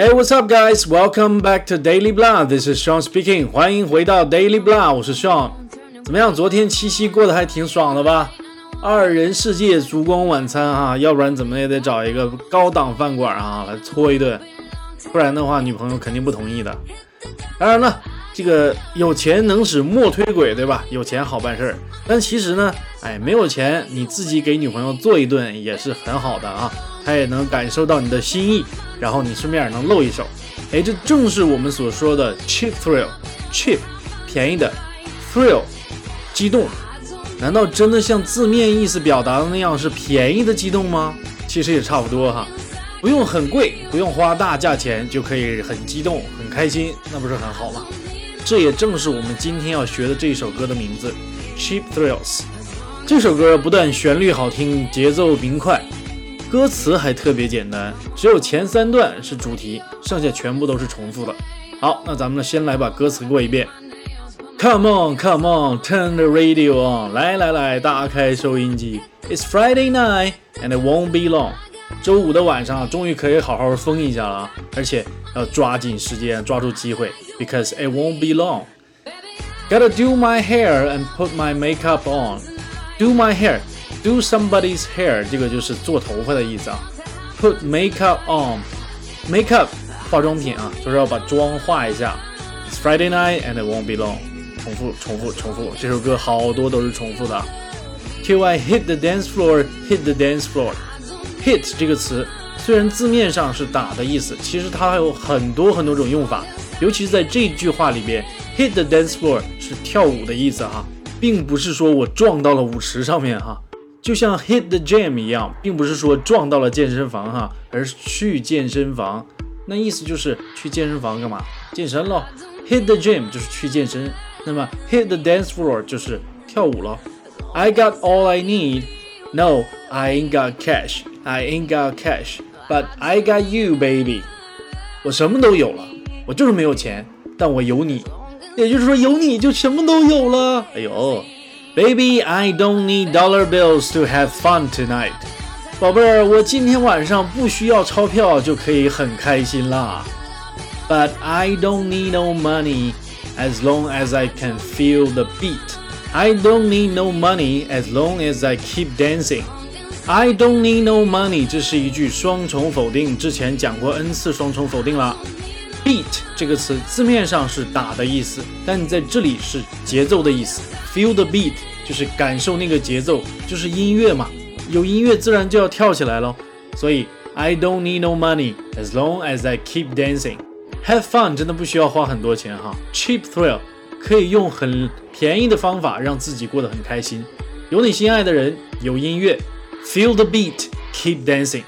Hey, what's up, guys? Welcome back to Daily Blah. This is Sean speaking. 欢迎回到 Daily Blah，我是 Sean。怎么样？昨天七夕过得还挺爽的吧？二人世界烛光晚餐啊，要不然怎么也得找一个高档饭馆啊来搓一顿，不然的话女朋友肯定不同意的。当然了，这个有钱能使磨推鬼，对吧？有钱好办事儿。但其实呢，哎，没有钱，你自己给女朋友做一顿也是很好的啊，她也能感受到你的心意。然后你顺便也能露一手，哎，这正是我们所说的 cheap thrill，cheap 便宜的 thrill 激动，难道真的像字面意思表达的那样是便宜的激动吗？其实也差不多哈，不用很贵，不用花大价钱就可以很激动很开心，那不是很好吗？这也正是我们今天要学的这首歌的名字 cheap thrills。这首歌不但旋律好听，节奏明快。歌词还特别简单，只有前三段是主题，剩下全部都是重复的。好，那咱们呢先来把歌词过一遍。Come on, come on, turn the radio on。来来来，打开收音机。It's Friday night and it won't be long。周五的晚上终于可以好好疯一下了，而且要抓紧时间，抓住机会，because it won't be long。Gotta do my hair and put my makeup on。Do my hair。Do somebody's hair，这个就是做头发的意思啊。Put makeup on，makeup 化妆品啊，就是要把妆化一下。It's Friday night and it won't be long。重复，重复，重复。这首歌好多都是重复的。Till I hit the dance floor，hit the dance floor。Hit 这个词虽然字面上是打的意思，其实它还有很多很多种用法。尤其是在这句话里边，hit the dance floor 是跳舞的意思哈，并不是说我撞到了舞池上面哈。就像 hit the gym 一样，并不是说撞到了健身房哈，而是去健身房。那意思就是去健身房干嘛？健身喽。hit the gym 就是去健身，那么 hit the dance floor 就是跳舞喽。I got all I need. No, I ain't got cash. I ain't got cash, but I got you, baby. 我什么都有了，我就是没有钱，但我有你。也就是说，有你就什么都有了。哎呦。Baby, I don't need dollar bills to have fun tonight. 宝贝儿，我今天晚上不需要钞票就可以很开心啦。But I don't need no money as long as I can feel the beat. I don't need no money as long as I keep dancing. I don't need no money，这是一句双重否定，之前讲过 n 次双重否定了。Beat 这个词字面上是打的意思，但在这里是节奏的意思。 Feel the beat 就是感受那个节奏，就是音乐嘛，有音乐自然就要跳起来喽。所以 I don't need no money as long as I keep dancing. Have fun 真的不需要花很多钱哈。Cheap thrill 可以用很便宜的方法让自己过得很开心。有你心爱的人，有音乐，Feel the beat, keep dancing。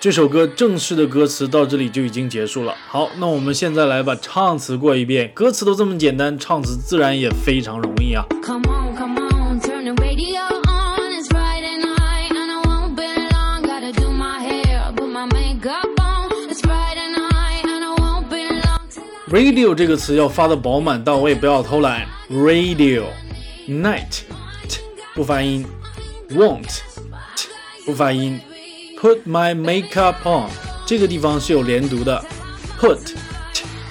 这首歌正式的歌词到这里就已经结束了。好，那我们现在来把唱词过一遍。歌词都这么简单，唱词自然也非常容易啊。Radio 这个词要发的饱满到位，不要偷懒。Radio，night，不发音，won't，不发音。Put my makeup on，这个地方是有连读的。Put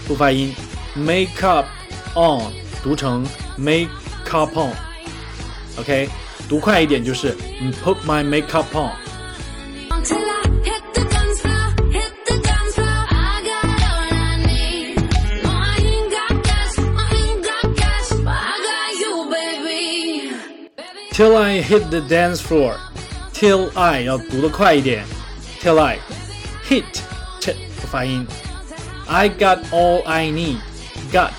不发音，makeup on 读成 makeup on。OK，读快一点就是 Put my makeup on。Till I hit the dance floor。 Till I 要读得快一点，Till I hit t 不发音，I got all I need got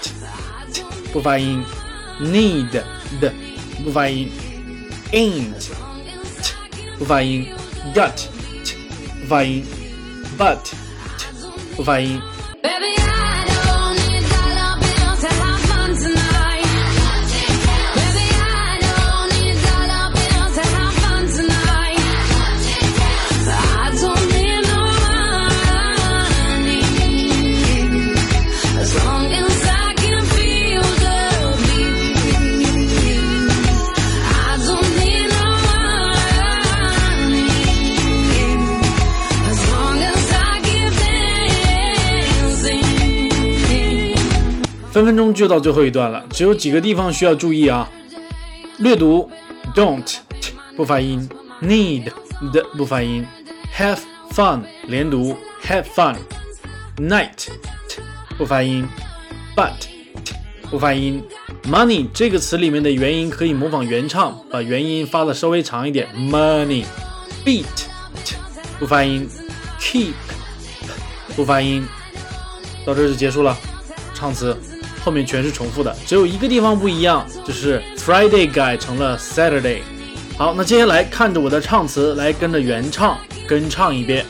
t 不发音，need 的不发音，ain't t 不发音，got t 不发音，but t 不发音。 分分钟就到最后一段了，只有几个地方需要注意啊。略读，don't 不发音，need 的不发音，have fun 连读，have fun，night 不发音，but 不发音，money 这个词里面的元音可以模仿原唱，把元音发的稍微长一点，money，beat 不发音，keep 不发音，到这就结束了，唱词。后面全是重复的，只有一个地方不一样，就是 Friday 改成了 Saturday。好，那接下来看着我的唱词来跟着原唱跟唱一遍。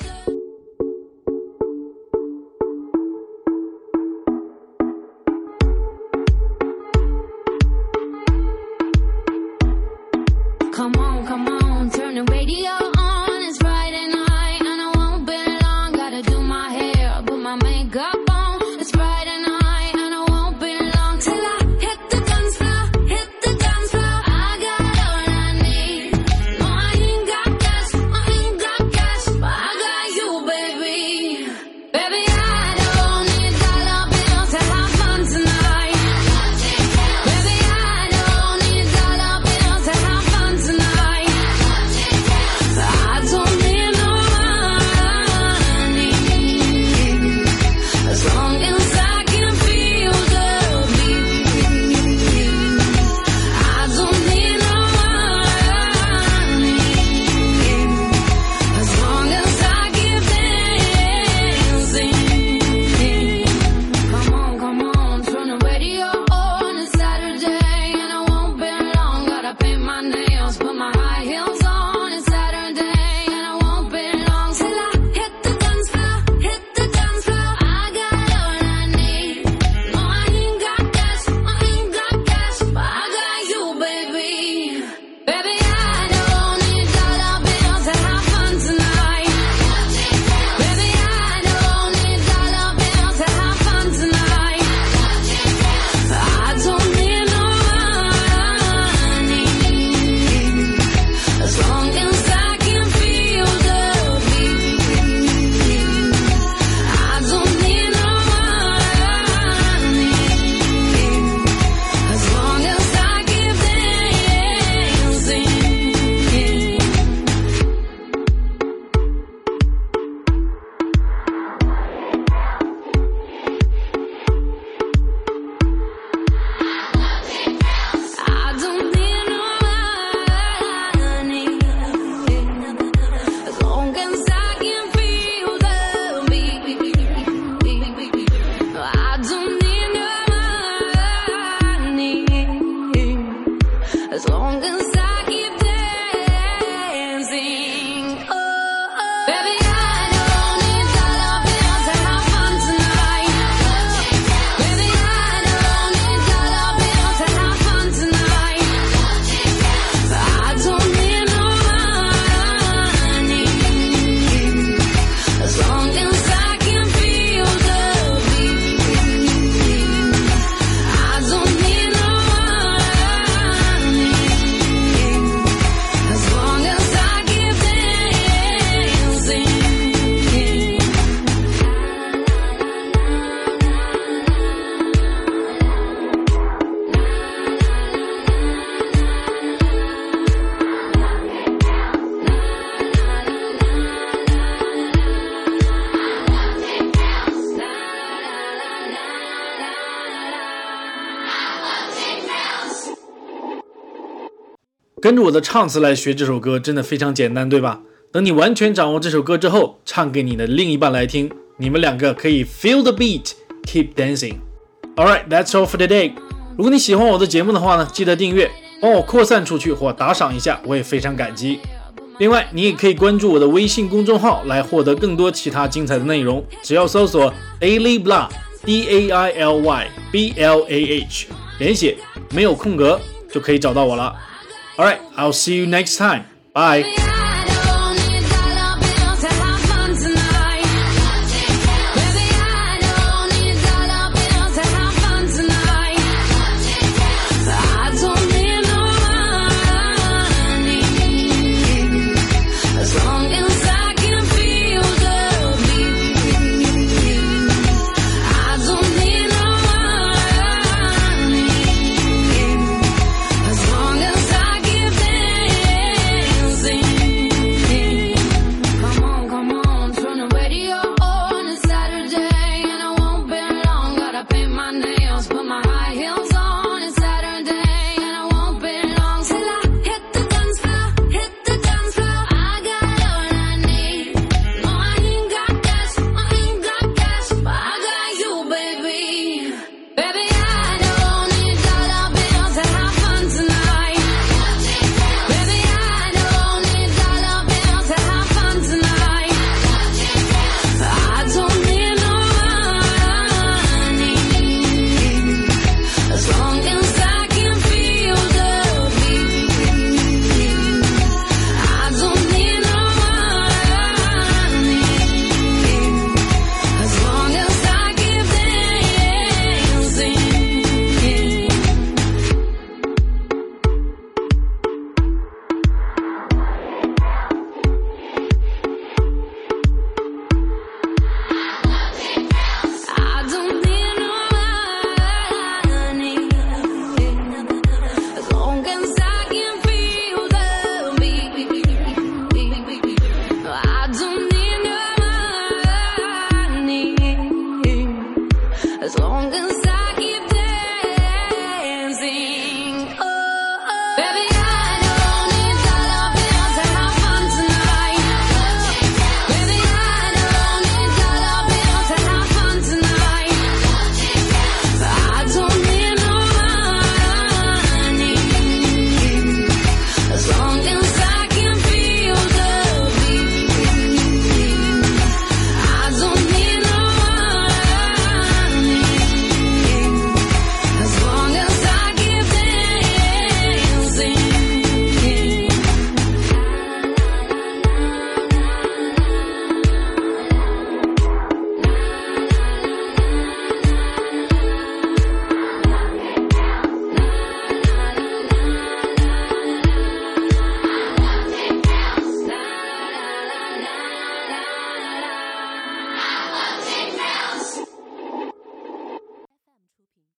跟着我的唱词来学这首歌，真的非常简单，对吧？等你完全掌握这首歌之后，唱给你的另一半来听，你们两个可以 feel the beat，keep dancing。All right，that's all for today。如果你喜欢我的节目的话呢，记得订阅，帮我扩散出去或打赏一下，我也非常感激。另外，你也可以关注我的微信公众号来获得更多其他精彩的内容，只要搜索 Daily Blah，D A I L Y B L A H，连写没有空格就可以找到我了。All right, I'll see you next time. Bye.